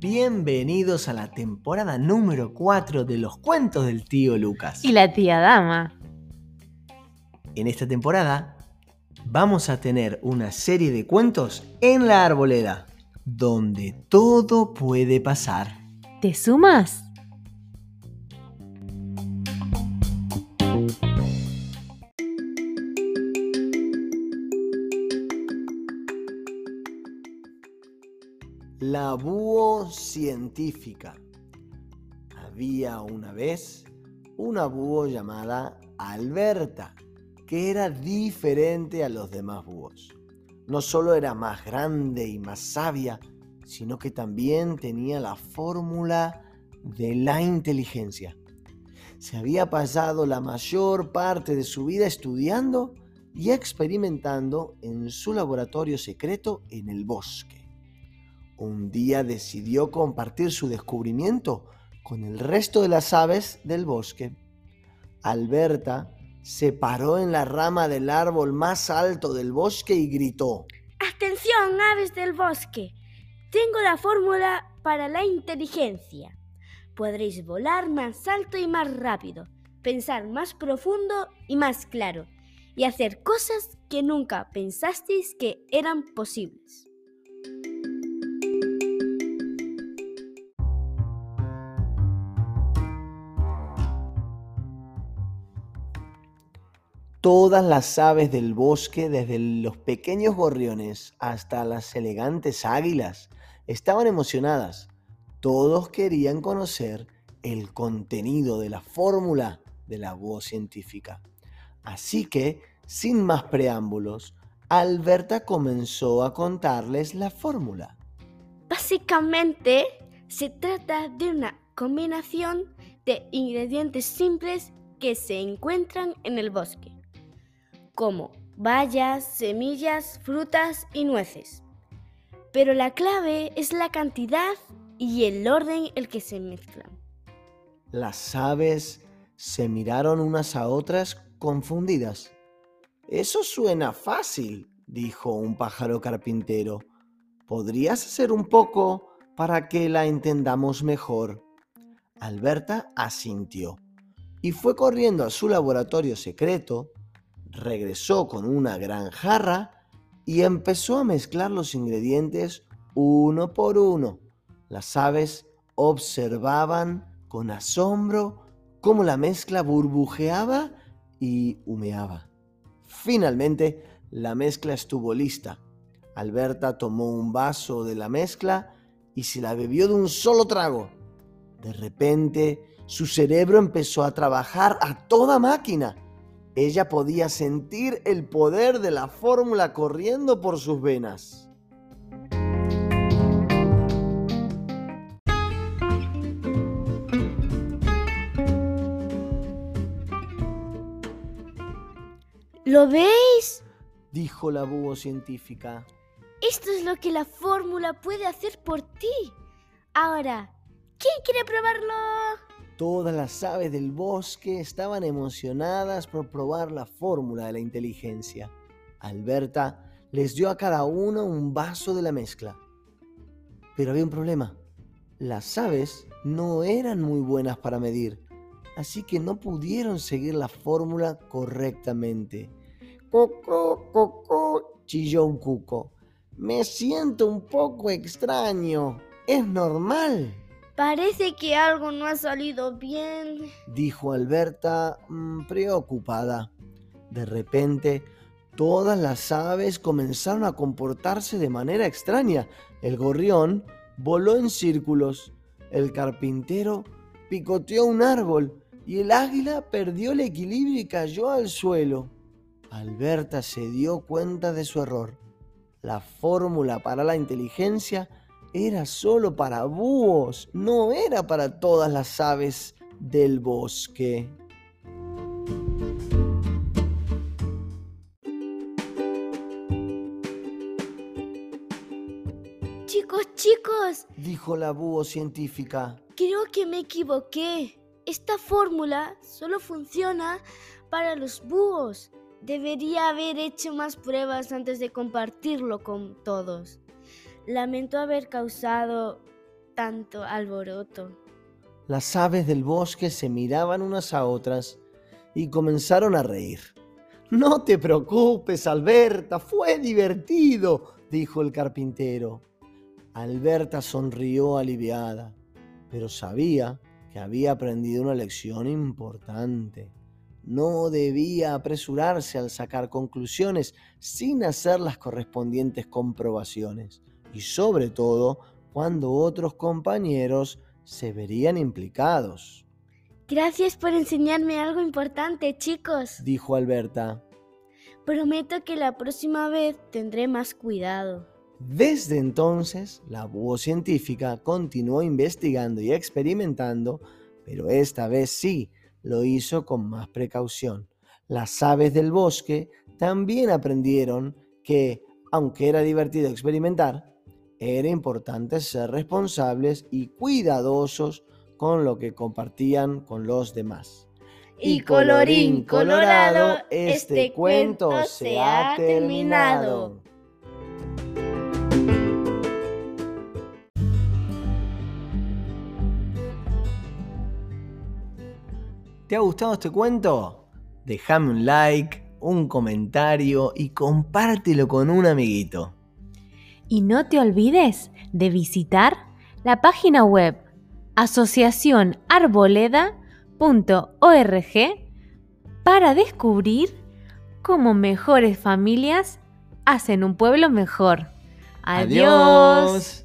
Bienvenidos a la temporada número 4 de los cuentos del tío Lucas. Y la tía Dama. En esta temporada vamos a tener una serie de cuentos en la arboleda, donde todo puede pasar. ¿Te sumas? Búho científica. Había una vez una búho llamada Alberta, que era diferente a los demás búhos. No solo era más grande y más sabia, sino que también tenía la fórmula de la inteligencia. Se había pasado la mayor parte de su vida estudiando y experimentando en su laboratorio secreto en el bosque un día decidió compartir su descubrimiento con el resto de las aves del bosque. Alberta se paró en la rama del árbol más alto del bosque y gritó. Atención, aves del bosque. Tengo la fórmula para la inteligencia. Podréis volar más alto y más rápido, pensar más profundo y más claro, y hacer cosas que nunca pensasteis que eran posibles. Todas las aves del bosque, desde los pequeños gorriones hasta las elegantes águilas, estaban emocionadas. Todos querían conocer el contenido de la fórmula de la voz científica. Así que, sin más preámbulos, Alberta comenzó a contarles la fórmula. Básicamente, se trata de una combinación de ingredientes simples que se encuentran en el bosque como bayas, semillas, frutas y nueces. Pero la clave es la cantidad y el orden el que se mezclan. Las aves se miraron unas a otras confundidas. Eso suena fácil, dijo un pájaro carpintero. ¿Podrías hacer un poco para que la entendamos mejor? Alberta asintió y fue corriendo a su laboratorio secreto regresó con una gran jarra y empezó a mezclar los ingredientes uno por uno. Las aves observaban con asombro cómo la mezcla burbujeaba y humeaba. Finalmente, la mezcla estuvo lista. Alberta tomó un vaso de la mezcla y se la bebió de un solo trago. De repente, su cerebro empezó a trabajar a toda máquina ella podía sentir el poder de la fórmula corriendo por sus venas. ¿Lo veis? dijo la búho científica. Esto es lo que la fórmula puede hacer por ti. Ahora, ¿quién quiere probarlo? Todas las aves del bosque estaban emocionadas por probar la fórmula de la inteligencia. Alberta les dio a cada uno un vaso de la mezcla. Pero había un problema. Las aves no eran muy buenas para medir, así que no pudieron seguir la fórmula correctamente. Coco, coco, chilló un cuco. Me siento un poco extraño. ¿Es normal? Parece que algo no ha salido bien, dijo Alberta mm, preocupada. De repente, todas las aves comenzaron a comportarse de manera extraña. El gorrión voló en círculos, el carpintero picoteó un árbol y el águila perdió el equilibrio y cayó al suelo. Alberta se dio cuenta de su error. La fórmula para la inteligencia era solo para búhos, no era para todas las aves del bosque. Chicos, chicos, dijo la búho científica. Creo que me equivoqué. Esta fórmula solo funciona para los búhos. Debería haber hecho más pruebas antes de compartirlo con todos. Lamento haber causado tanto alboroto. Las aves del bosque se miraban unas a otras y comenzaron a reír. No te preocupes, Alberta, fue divertido, dijo el carpintero. Alberta sonrió aliviada, pero sabía que había aprendido una lección importante. No debía apresurarse al sacar conclusiones sin hacer las correspondientes comprobaciones, y sobre todo cuando otros compañeros se verían implicados. Gracias por enseñarme algo importante, chicos, dijo Alberta. Prometo que la próxima vez tendré más cuidado. Desde entonces, la búho científica continuó investigando y experimentando, pero esta vez sí lo hizo con más precaución. Las aves del bosque también aprendieron que, aunque era divertido experimentar, era importante ser responsables y cuidadosos con lo que compartían con los demás. Y colorín colorado, este cuento se ha terminado. ¿Te ha gustado este cuento? Déjame un like, un comentario y compártelo con un amiguito. Y no te olvides de visitar la página web asociacionarboleda.org para descubrir cómo mejores familias hacen un pueblo mejor. Adiós.